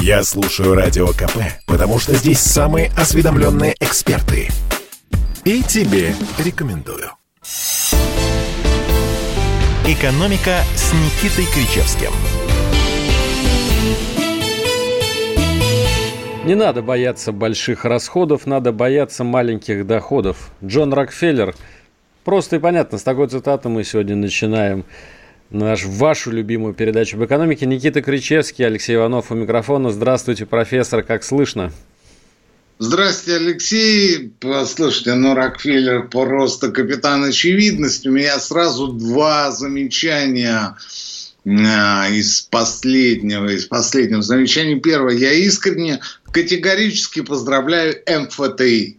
Я слушаю Радио КП, потому что здесь самые осведомленные эксперты. И тебе рекомендую. «Экономика» с Никитой Кричевским. Не надо бояться больших расходов, надо бояться маленьких доходов. Джон Рокфеллер. Просто и понятно, с такой цитаты мы сегодня начинаем наш, вашу любимую передачу об экономике. Никита Кричевский, Алексей Иванов у микрофона. Здравствуйте, профессор, как слышно? Здравствуйте, Алексей. Послушайте, ну, Рокфеллер просто капитан очевидности. У меня сразу два замечания а, из последнего, из последнего замечания. Первое, я искренне, категорически поздравляю МФТИ.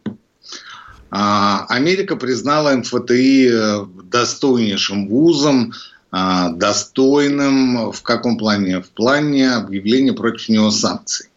А, Америка признала МФТИ э, достойнейшим вузом, достойным в каком плане? В плане объявления против него санкций.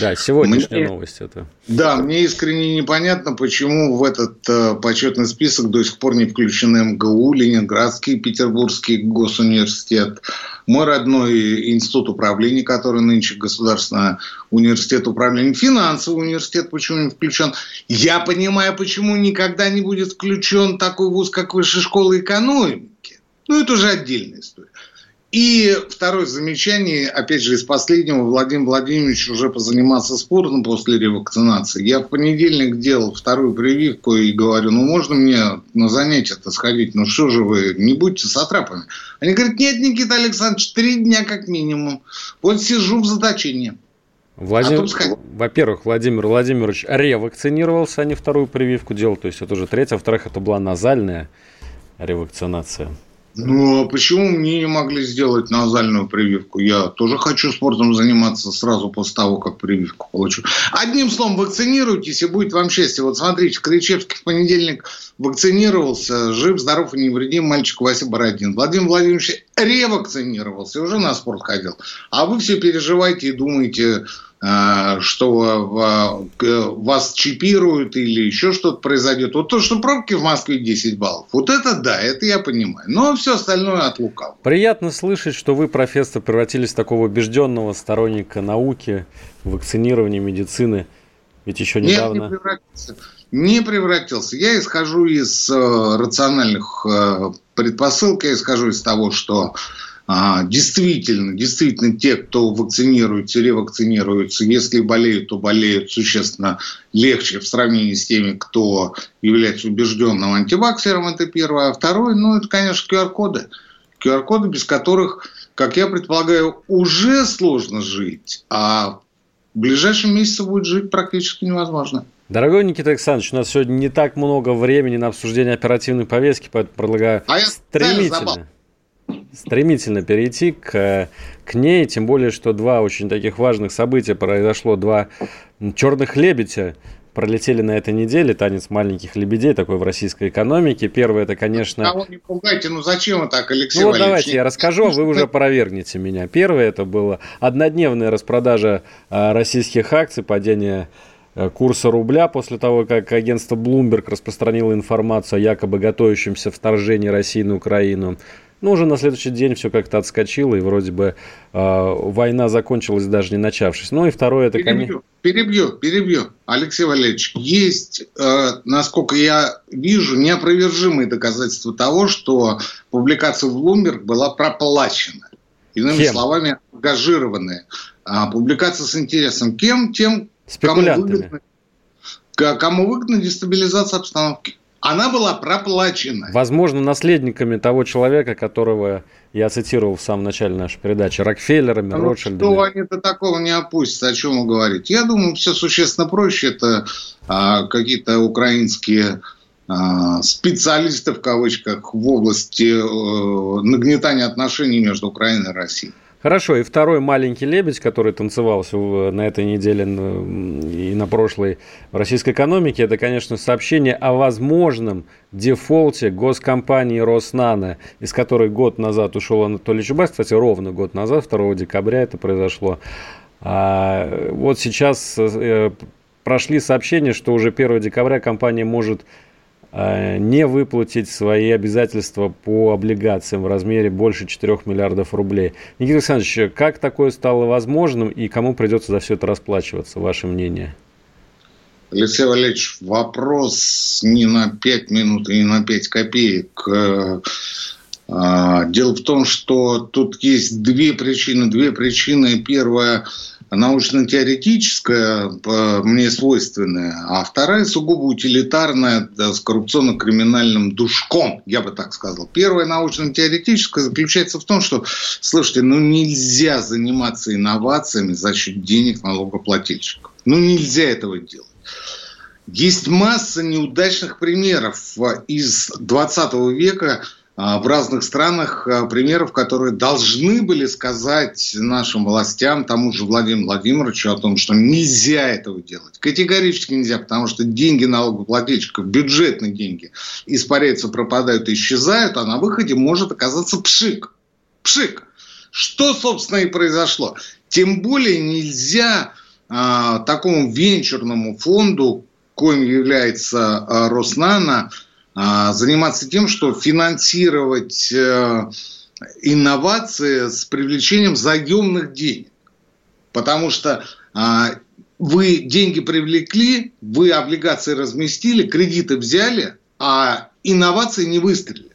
Да, сегодняшняя мне, новость это. Да, мне искренне непонятно, почему в этот э, почетный список до сих пор не включены МГУ, Ленинградский, Петербургский госуниверситет, мой родной институт управления, который нынче Государственный университет управления, финансовый университет, почему не включен. Я понимаю, почему никогда не будет включен такой вуз, как Высшая школа экономики. Ну, это уже отдельная история. И второе замечание, опять же, из последнего, Владимир Владимирович уже позанимался спортом после ревакцинации. Я в понедельник делал вторую прививку и говорю, ну, можно мне на занятия-то сходить? Ну, что же вы, не будьте сатрапами. Они говорят, нет, Никита Александрович, три дня как минимум. Вот сижу в заточении. Владимир, а во-первых, Владимир Владимирович ревакцинировался, а не вторую прививку делал. То есть это уже третья. Во-вторых, это была назальная ревакцинация. Ну, а почему мне не могли сделать назальную прививку? Я тоже хочу спортом заниматься сразу после того, как прививку получу. Одним словом, вакцинируйтесь, и будет вам счастье. Вот смотрите, Кричевский в понедельник вакцинировался, жив, здоров и невредим мальчик Вася Бородин. Владимир Владимирович ревакцинировался уже на спорт ходил. А вы все переживаете и думаете, а, что вас чипируют или еще что-то произойдет. Вот то, что пробки в Москве 10 баллов, вот это да, это я понимаю. Но все остальное от лукавого. Приятно слышать, что вы, профессор, превратились в такого убежденного сторонника науки, вакцинирования, медицины. Ведь еще недавно... Нет, не превратился. Не превратился. Я исхожу из э, рациональных э, предпосылок, я исхожу из того, что а, действительно, действительно те, кто вакцинируется, ревакцинируется, если болеют, то болеют существенно легче в сравнении с теми, кто является убежденным антиваксером, это первое. А второе, ну, это, конечно, QR-коды. QR-коды, без которых, как я предполагаю, уже сложно жить, а в ближайшем месяце будет жить практически невозможно. Дорогой Никита Александрович, у нас сегодня не так много времени на обсуждение оперативной повестки, поэтому предлагаю а стремительно стремительно перейти к, к ней, тем более, что два очень таких важных события произошло, два черных лебедя пролетели на этой неделе, танец маленьких лебедей, такой в российской экономике. Первое, это, конечно... Кого не пугайте, ну зачем вы так, Алексей Ну вот давайте я расскажу, а вы уже опровергнете меня. Первое, это было однодневная распродажа а, российских акций, падение курса рубля после того, как агентство Bloomberg распространило информацию о якобы готовящемся вторжении России на Украину. Но уже на следующий день все как-то отскочило, и вроде бы э, война закончилась даже не начавшись. Ну и второе это... Перебью, перебью, перебью. Алексей Валерьевич, есть, э, насколько я вижу, неопровержимые доказательства того, что публикация в Bloomberg была проплачена. Иными Кем? словами, ангажированная. А публикация с интересом. Кем? Тем, кому выгодно, кому выгодна дестабилизация обстановки она была проплачена. Возможно, наследниками того человека, которого я цитировал в самом начале нашей передачи, Рокфеллерами, ну, Ротшильдами. Что они до такого не опустятся, о чем вы говорите? Я думаю, все существенно проще. Это а, какие-то украинские а, специалисты, в кавычках, в области а, нагнетания отношений между Украиной и Россией. Хорошо, и второй маленький лебедь, который танцевался на этой неделе и на прошлой в российской экономике, это, конечно, сообщение о возможном дефолте госкомпании Роснана, из которой год назад ушел Анатолий Чубайс, кстати, ровно год назад, 2 декабря это произошло. А вот сейчас э, прошли сообщения, что уже 1 декабря компания может не выплатить свои обязательства по облигациям в размере больше 4 миллиардов рублей. Никита Александрович, как такое стало возможным и кому придется за все это расплачиваться? Ваше мнение? Алексей Валерьевич, вопрос не на 5 минут и не на 5 копеек. Э, а, дело в том, что тут есть две причины. Две причины. Первая научно-теоретическая, мне свойственная, а вторая сугубо утилитарная, да, с коррупционно-криминальным душком, я бы так сказал. Первая научно-теоретическая заключается в том, что, слушайте, ну нельзя заниматься инновациями за счет денег налогоплательщиков. Ну нельзя этого делать. Есть масса неудачных примеров из 20 века а, в разных странах, а, примеров, которые должны были сказать нашим властям, тому же Владимиру Владимировичу о том, что нельзя этого делать. Категорически нельзя, потому что деньги налогоплательщиков, бюджетные деньги, испаряются, пропадают, исчезают, а на выходе может оказаться пшик. Пшик. Что, собственно, и произошло. Тем более нельзя а, такому венчурному фонду, коим является а, Роснано, а, заниматься тем, что финансировать а, инновации с привлечением заемных денег. Потому что а, вы деньги привлекли, вы облигации разместили, кредиты взяли, а инновации не выстрелили.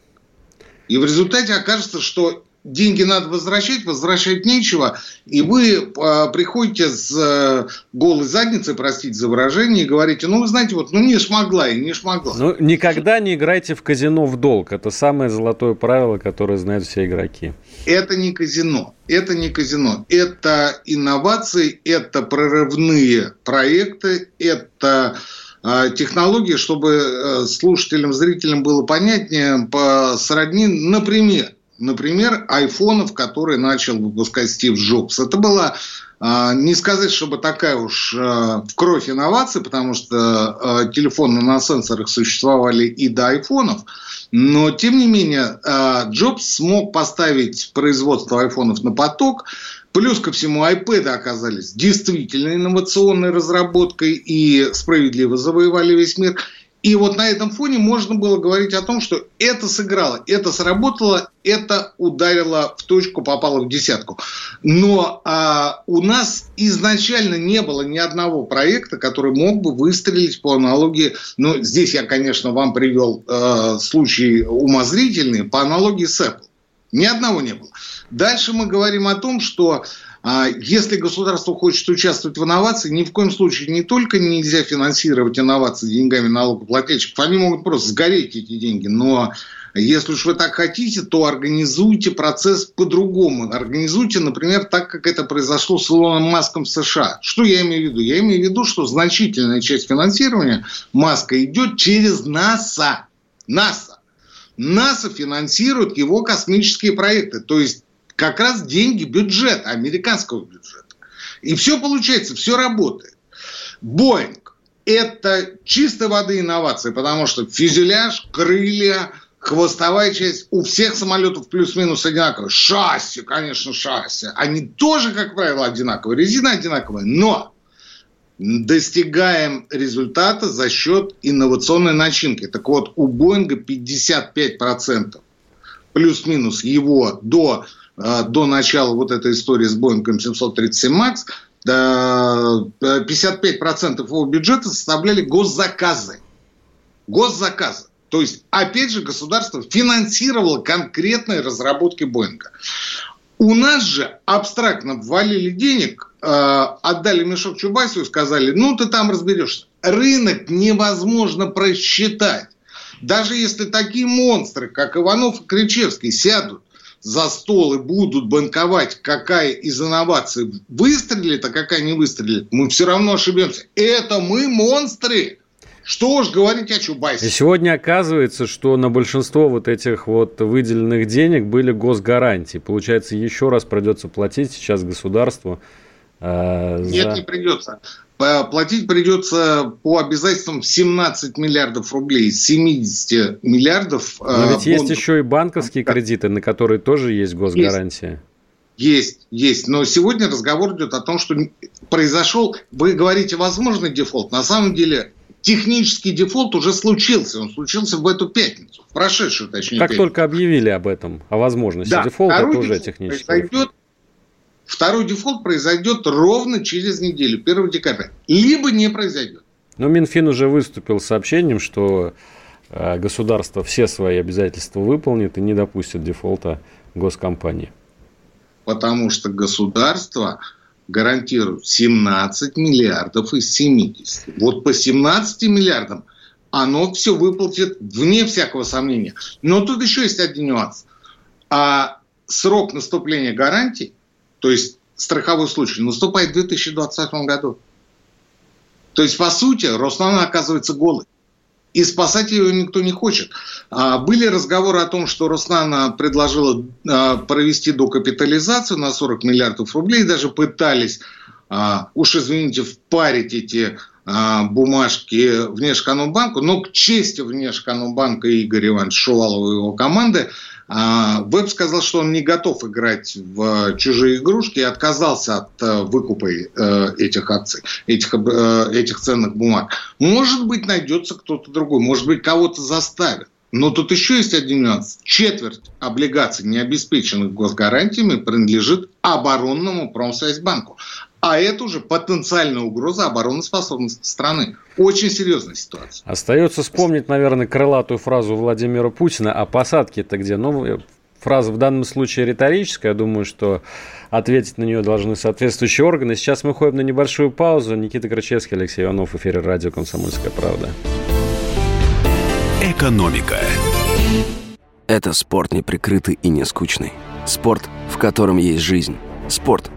И в результате окажется, что деньги надо возвращать, возвращать нечего, и вы э, приходите с э, голой задницей, простите за выражение, и говорите, ну, вы знаете, вот, ну, не смогла и не смогла. Ну, никогда не играйте в казино в долг. Это самое золотое правило, которое знают все игроки. Это не казино. Это не казино. Это инновации, это прорывные проекты, это э, технологии, чтобы э, слушателям, зрителям было понятнее, по сродни, например, например, айфонов, которые начал выпускать Стив Джобс. Это была а, не сказать, чтобы такая уж а, в кровь инновация, потому что а, телефоны на сенсорах существовали и до айфонов, но тем не менее Джобс смог поставить производство айфонов на поток, Плюс ко всему, iPad оказались действительно инновационной разработкой и справедливо завоевали весь мир. И вот на этом фоне можно было говорить о том, что это сыграло, это сработало, это ударило в точку, попало в десятку. Но а, у нас изначально не было ни одного проекта, который мог бы выстрелить по аналогии. Ну, здесь я, конечно, вам привел э, случай умозрительный по аналогии с Apple. Ни одного не было. Дальше мы говорим о том, что а если государство хочет участвовать в инновации, ни в коем случае не только нельзя финансировать инновации деньгами налогоплательщиков, они могут просто сгореть эти деньги, но если уж вы так хотите, то организуйте процесс по-другому. Организуйте, например, так, как это произошло с Илоном Маском в США. Что я имею в виду? Я имею в виду, что значительная часть финансирования Маска идет через НАСА. НАСА. НАСА финансирует его космические проекты. То есть как раз деньги бюджета, американского бюджета. И все получается, все работает. Боинг – это чистой воды инновации, потому что фюзеляж, крылья, хвостовая часть у всех самолетов плюс-минус одинаковые. Шасси, конечно, шасси. Они тоже, как правило, одинаковые. Резина одинаковая. Но достигаем результата за счет инновационной начинки. Так вот, у Боинга 55% плюс-минус его до до начала вот этой истории с Боингом 737 МАКС 55% его бюджета составляли госзаказы. Госзаказы. То есть, опять же, государство финансировало конкретные разработки Боинга. У нас же абстрактно ввалили денег, а, отдали мешок Чубайсу и сказали, ну ты там разберешься. Рынок невозможно просчитать. Даже если такие монстры, как Иванов и Кричевский, сядут за стол и будут банковать, какая из инноваций выстрелит, а какая не выстрелит, мы все равно ошибемся. Это мы монстры. Что уж говорить о Чубайсе. Сегодня оказывается, что на большинство вот этих вот выделенных денег были госгарантии. Получается, еще раз придется платить сейчас государству. Э, за... Нет, не придется. Платить придется по обязательствам 17 миллиардов рублей, 70 миллиардов. Но ведь э, есть еще и банковские кредиты, на которые тоже есть госгарантия. Есть, есть. Но сегодня разговор идет о том, что произошел, вы говорите, возможный дефолт. На самом деле технический дефолт уже случился. Он случился в эту пятницу, в прошедшую, точнее. Как пятницу. только объявили об этом, о возможности да, дефолта, это уже технический произойдет, Второй дефолт произойдет ровно через неделю, 1 декабря. Либо не произойдет. Но Минфин уже выступил с сообщением, что э, государство все свои обязательства выполнит и не допустит дефолта госкомпании. Потому что государство гарантирует 17 миллиардов из 70. Вот по 17 миллиардам оно все выплатит вне всякого сомнения. Но тут еще есть один нюанс. А срок наступления гарантий, то есть страховой случай, наступает в 2020 году. То есть, по сути, Роснана оказывается голый. И спасать ее никто не хочет. А, были разговоры о том, что Роснана предложила а, провести докапитализацию на 40 миллиардов рублей. Даже пытались, а, уж извините, впарить эти бумажки Внешэкономбанку. Но к чести Внешэкономбанка Игоря Ивановича Шувалова и его команды – Веб сказал, что он не готов играть в чужие игрушки и отказался от э, выкупа э, этих акций, этих, э, этих ценных бумаг. Может быть, найдется кто-то другой, может быть, кого-то заставят. Но тут еще есть один нюанс. Четверть облигаций, не обеспеченных госгарантиями, принадлежит оборонному промсвязьбанку. А это уже потенциальная угроза обороноспособности страны. Очень серьезная ситуация. Остается вспомнить, наверное, крылатую фразу Владимира Путина «А посадки-то где?» Ну, фраза в данном случае риторическая. Я думаю, что ответить на нее должны соответствующие органы. Сейчас мы ходим на небольшую паузу. Никита Крачевский, Алексей Иванов, в эфире радио «Комсомольская правда». Экономика. Это спорт неприкрытый и не скучный. Спорт, в котором есть жизнь. Спорт –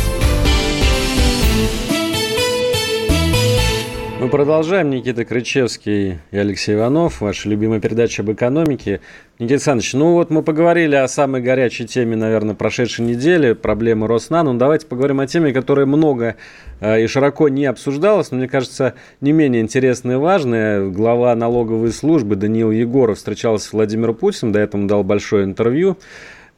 Мы продолжаем. Никита Крычевский и Алексей Иванов. Ваша любимая передача об экономике. Никита Александрович, ну вот мы поговорили о самой горячей теме, наверное, прошедшей недели, проблемы Роснано. Ну, давайте поговорим о теме, которая много э, и широко не обсуждалась, но, мне кажется, не менее интересная и важная. Глава налоговой службы Даниил Егоров встречался с Владимиром Путиным, до этого дал большое интервью.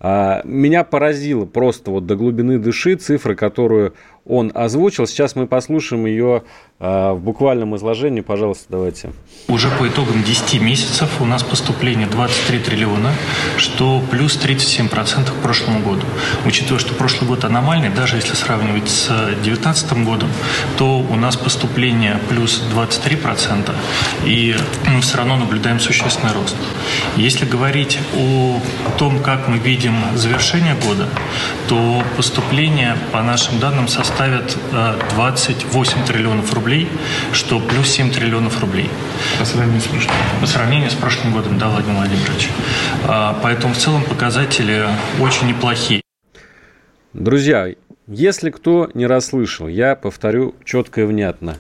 А, меня поразило просто вот до глубины души цифры, которую он озвучил. Сейчас мы послушаем ее а, в буквальном изложении. Пожалуйста, давайте. Уже по итогам 10 месяцев у нас поступление 23 триллиона, что плюс 37% к прошлому году. Учитывая, что прошлый год аномальный, даже если сравнивать с 2019 годом, то у нас поступление плюс 23%, и мы все равно наблюдаем существенный рост. Если говорить о том, как мы видим завершение года, то поступление, по нашим данным, составляет составят 28 э, триллионов рублей, что плюс 7 триллионов рублей. По сравнению с прошлым По сравнению с прошлым годом, да, Владимир Владимирович. А, поэтому в целом показатели очень неплохие. Друзья, если кто не расслышал, я повторю четко и внятно.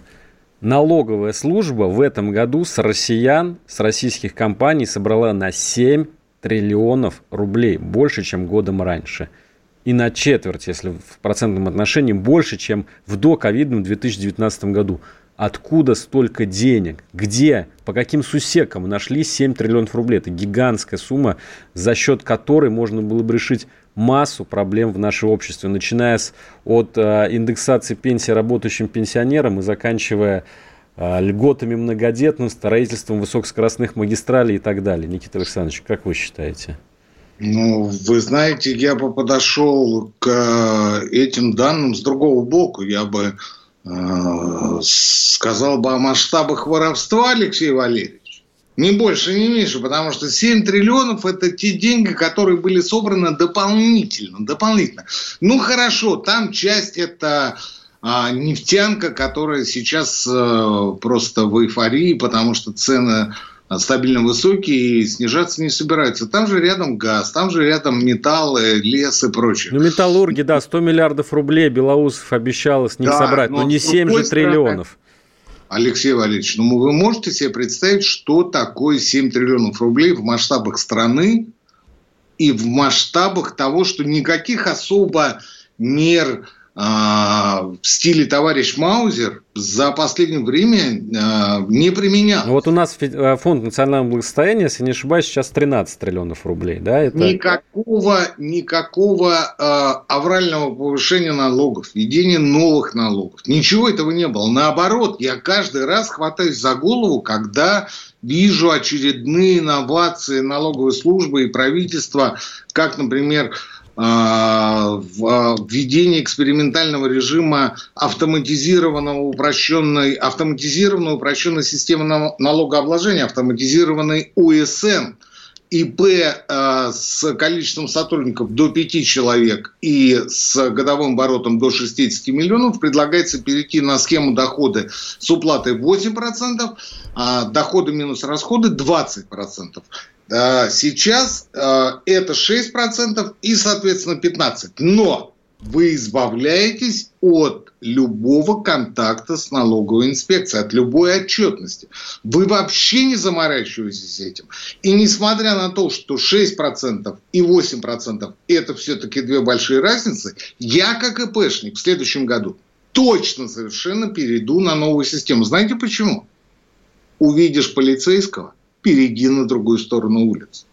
Налоговая служба в этом году с россиян, с российских компаний собрала на 7 триллионов рублей, больше, чем годом раньше – и на четверть, если в процентном отношении, больше, чем в доковидном 2019 году. Откуда столько денег? Где? По каким сусекам нашли 7 триллионов рублей? Это гигантская сумма, за счет которой можно было бы решить массу проблем в нашем обществе, начиная с, от э, индексации пенсии работающим пенсионерам и заканчивая э, льготами многодетным, строительством высокоскоростных магистралей и так далее. Никита Александрович, как вы считаете? Ну, вы знаете, я бы подошел к э, этим данным с другого боку. Я бы э, сказал бы о масштабах воровства, Алексей Валерьевич. Не больше, не меньше, потому что 7 триллионов – это те деньги, которые были собраны дополнительно. дополнительно. Ну, хорошо, там часть – это а, нефтянка, которая сейчас э, просто в эйфории, потому что цены стабильно высокие и снижаться не собираются. Там же рядом газ, там же рядом металлы, лес и прочее. Ну, металлурги, да, 100 миллиардов рублей Белоусов обещал с них да, собрать, но, но не 7 же триллионов. Алексей Валерьевич, ну вы можете себе представить, что такое 7 триллионов рублей в масштабах страны и в масштабах того, что никаких особо мер в стиле товарищ Маузер за последнее время а, не применял. Вот у нас э, фонд национального благосостояния, если не ошибаюсь, сейчас 13 триллионов рублей, да? Это... Никакого, никакого э, аврального повышения налогов, введения новых налогов. Ничего этого не было. Наоборот, я каждый раз хватаюсь за голову, когда вижу очередные инновации налоговой службы и правительства, как, например, а, а, введение экспериментального режима автоматизированного упрощенной, автоматизированной упрощенной системы налогообложения, автоматизированной УСН, ИП э, с количеством сотрудников до 5 человек и с годовым оборотом до 60 миллионов предлагается перейти на схему дохода с уплатой 8%, а доходы минус расходы 20%. Сейчас э, это 6% и, соответственно, 15%. Но вы избавляетесь от любого контакта с налоговой инспекцией, от любой отчетности. Вы вообще не заморачиваетесь этим. И несмотря на то, что 6% и 8% это все-таки две большие разницы, я как ИПшник в следующем году точно совершенно перейду на новую систему. Знаете почему? Увидишь полицейского – перейди на другую сторону улицы.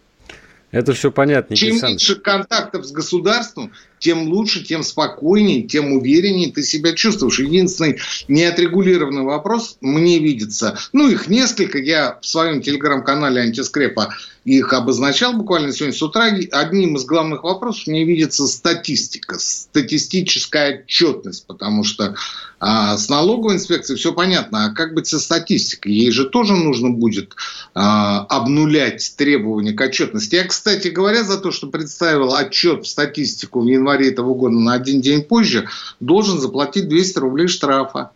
Это все понятно. Чем меньше контактов с государством, тем лучше, тем спокойнее, тем увереннее ты себя чувствуешь. Единственный неотрегулированный вопрос мне видится, ну их несколько, я в своем телеграм-канале антискрепа их обозначал буквально сегодня с утра. Одним из главных вопросов мне видится статистика, статистическая отчетность, потому что а, с налоговой инспекцией все понятно, а как быть со статистикой? Ей же тоже нужно будет а, обнулять требования к отчетности. Я, кстати говоря, за то, что представил отчет в статистику в январе этого года на один день позже, должен заплатить 200 рублей штрафа.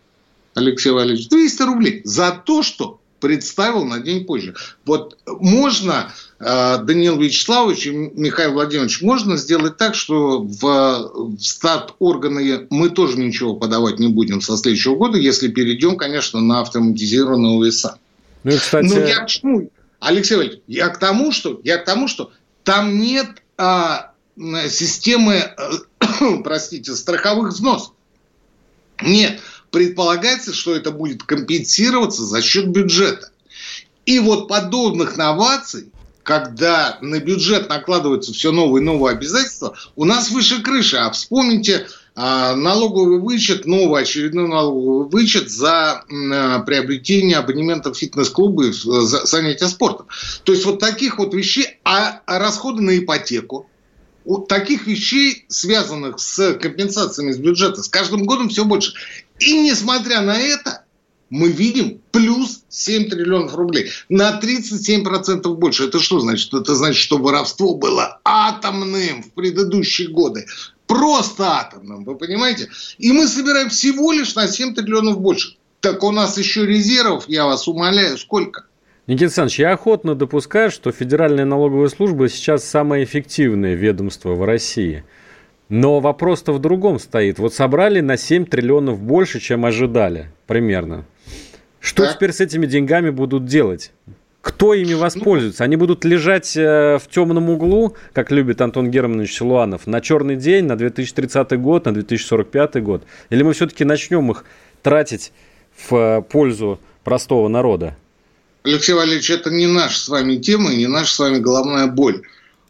Алексей Валерьевич, 200 рублей за то, что представил на день позже. Вот можно, э, Даниил Вячеславович и Михаил Владимирович, можно сделать так, что в стат органы мы тоже ничего подавать не будем со следующего года, если перейдем, конечно, на автоматизированные УСА. Ну, кстати... Но я к чему? Алексей Валерьевич, я к тому, что, я к тому, что там нет а, системы, простите, страховых взносов. Нет предполагается, что это будет компенсироваться за счет бюджета. И вот подобных новаций, когда на бюджет накладываются все новые и новые обязательства, у нас выше крыши. А вспомните а, налоговый вычет, новый очередной налоговый вычет за а, приобретение абонементов фитнес-клуба и за занятия спортом. То есть вот таких вот вещей, а, а расходы на ипотеку, вот таких вещей, связанных с компенсациями с бюджета, с каждым годом все больше. И несмотря на это, мы видим плюс 7 триллионов рублей. На 37% больше. Это что значит? Это значит, что воровство было атомным в предыдущие годы. Просто атомным, вы понимаете? И мы собираем всего лишь на 7 триллионов больше. Так у нас еще резервов, я вас умоляю, сколько? Никита Александрович, я охотно допускаю, что Федеральная налоговая служба сейчас самое эффективное ведомство в России – но вопрос-то в другом стоит. Вот собрали на 7 триллионов больше, чем ожидали, примерно. Что так. теперь с этими деньгами будут делать? Кто ими воспользуется? Они будут лежать э, в темном углу, как любит Антон Германович Силуанов, на черный день, на 2030 год, на 2045 год? Или мы все-таки начнем их тратить в э, пользу простого народа? Алексей Валерьевич, это не наша с вами тема не наша с вами головная боль.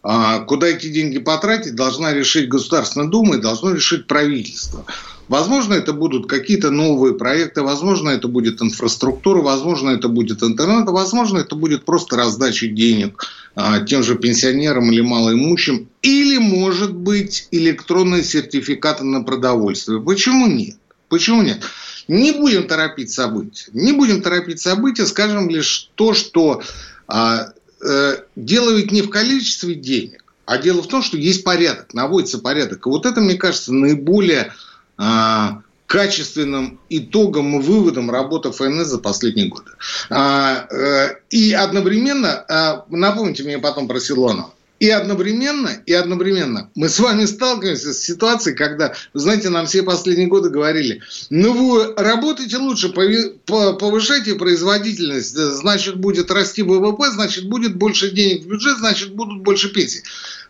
А куда эти деньги потратить, должна решить Государственная Дума и должно решить правительство. Возможно, это будут какие-то новые проекты, возможно, это будет инфраструктура, возможно, это будет интернет, возможно, это будет просто раздача денег а, тем же пенсионерам или малоимущим, или, может быть, электронные сертификаты на продовольствие. Почему нет? Почему нет? Не будем торопить события. Не будем торопить события, скажем лишь то, что а, Э, дело не в количестве денег, а дело в том, что есть порядок, наводится порядок. И вот это, мне кажется, наиболее а, качественным итогом и выводом работы ФНС за последние годы. А, э, и одновременно, а, напомните мне потом про Силуанова, и одновременно, и одновременно мы с вами сталкиваемся с ситуацией, когда, знаете, нам все последние годы говорили, ну вы работаете лучше, повышайте производительность, значит будет расти ВВП, значит будет больше денег в бюджет, значит будут больше пенсий.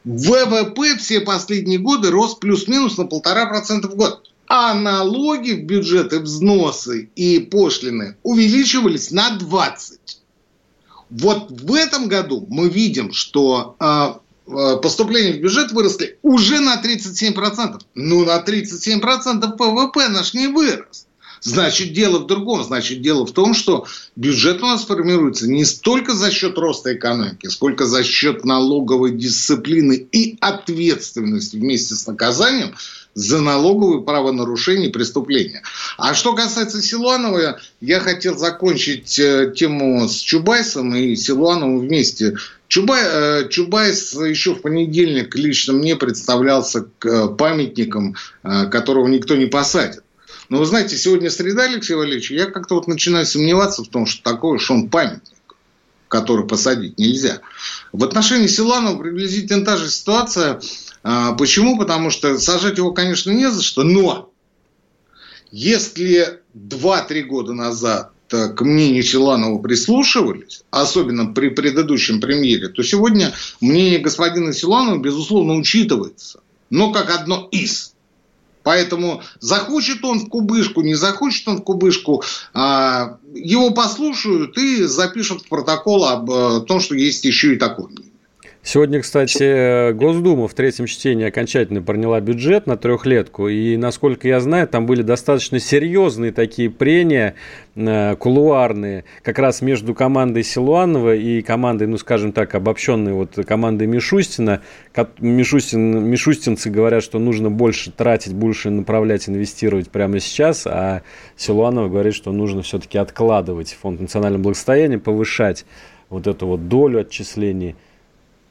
ВВП все последние годы рос плюс-минус на полтора процента в год. а налоги в бюджеты, взносы и пошлины увеличивались на 20. Вот в этом году мы видим, что э, поступления в бюджет выросли уже на 37%. Ну, на 37% ВВП наш не вырос. Значит, дело в другом. Значит, дело в том, что бюджет у нас формируется не столько за счет роста экономики, сколько за счет налоговой дисциплины и ответственности вместе с наказанием за налоговые правонарушения и преступления. А что касается Силуанова, я хотел закончить э, тему с Чубайсом и Силуановым вместе. Чубай, э, Чубайс еще в понедельник лично мне представлялся э, памятником, которого никто не посадит. Но вы знаете, сегодня среда, Алексей Валерьевич, я как-то вот начинаю сомневаться в том, что такой уж он памятник который посадить нельзя. В отношении Силанова приблизительно та же ситуация. А, почему? Потому что сажать его, конечно, не за что, но если 2-3 года назад э, к мнению Силанова прислушивались, особенно при предыдущем премьере, то сегодня мнение господина Силанова, безусловно, учитывается. Но как одно из – Поэтому захочет он в кубышку, не захочет он в кубышку, а, его послушают и запишут в протокол об э, том, что есть еще и такой Сегодня, кстати, Госдума в третьем чтении окончательно приняла бюджет на трехлетку, и, насколько я знаю, там были достаточно серьезные такие прения, э, кулуарные, как раз между командой Силуанова и командой, ну, скажем так, обобщенной вот командой Мишустина. Мишустин, Мишустинцы говорят, что нужно больше тратить, больше направлять, инвестировать прямо сейчас, а Силуанова говорит, что нужно все-таки откладывать фонд национального благосостояния, повышать вот эту вот долю отчислений –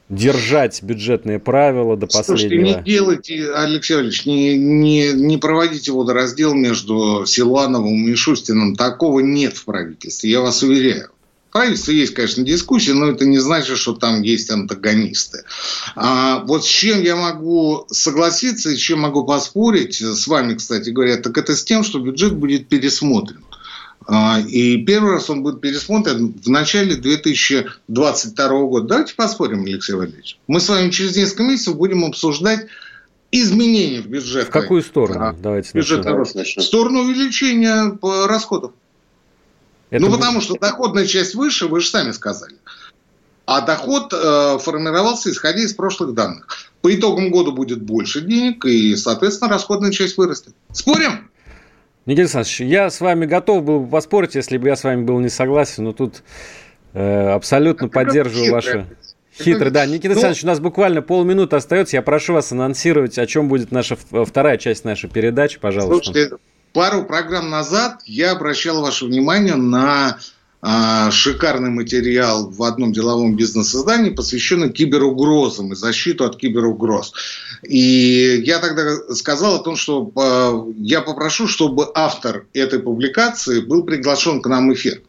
держать бюджетные правила до Слушайте, последнего. не делайте, Алексей Ильич, не, не, не проводите водораздел между Силановым и Шустиным. Такого нет в правительстве, я вас уверяю. В правительстве есть, конечно, дискуссии, но это не значит, что там есть антагонисты. А вот с чем я могу согласиться и с чем могу поспорить, с вами, кстати говоря, так это с тем, что бюджет будет пересмотрен. А, и первый раз он будет пересмотрен в начале 2022 года. Давайте поспорим, Алексей Валерьевич. Мы с вами через несколько месяцев будем обсуждать изменения в бюджете. В какую сторону? А, Давайте начнем. В сторону увеличения расходов. Это ну, будет... потому что доходная часть выше, вы же сами сказали. А доход э, формировался исходя из прошлых данных. По итогам года будет больше денег, и, соответственно, расходная часть вырастет. Спорим? Никита Александрович, я с вами готов был бы поспорить, если бы я с вами был не согласен, но тут э, абсолютно это поддерживаю ваше... Хитрый, да. Никита ну, Александрович, у нас буквально полминуты остается. Я прошу вас анонсировать, о чем будет наша вторая часть нашей передачи, пожалуйста. Слушайте, пару программ назад я обращал ваше внимание на шикарный материал в одном деловом бизнес-издании, посвященный киберугрозам и защиту от киберугроз. И я тогда сказал о том, что а, я попрошу, чтобы автор этой публикации был приглашен к нам в эфир.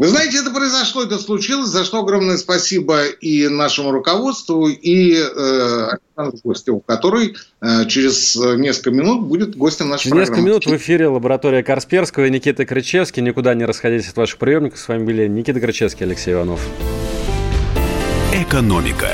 Вы знаете, это произошло, это случилось, за что огромное спасибо и нашему руководству, и э, Александру Гостеву, который э, через несколько минут будет гостем нашей через программы. Через несколько минут в эфире лаборатория Касперского и Никита Крычевский. Никуда не расходитесь от ваших приемников. С вами были Никита Крычевский, Алексей Иванов. Экономика.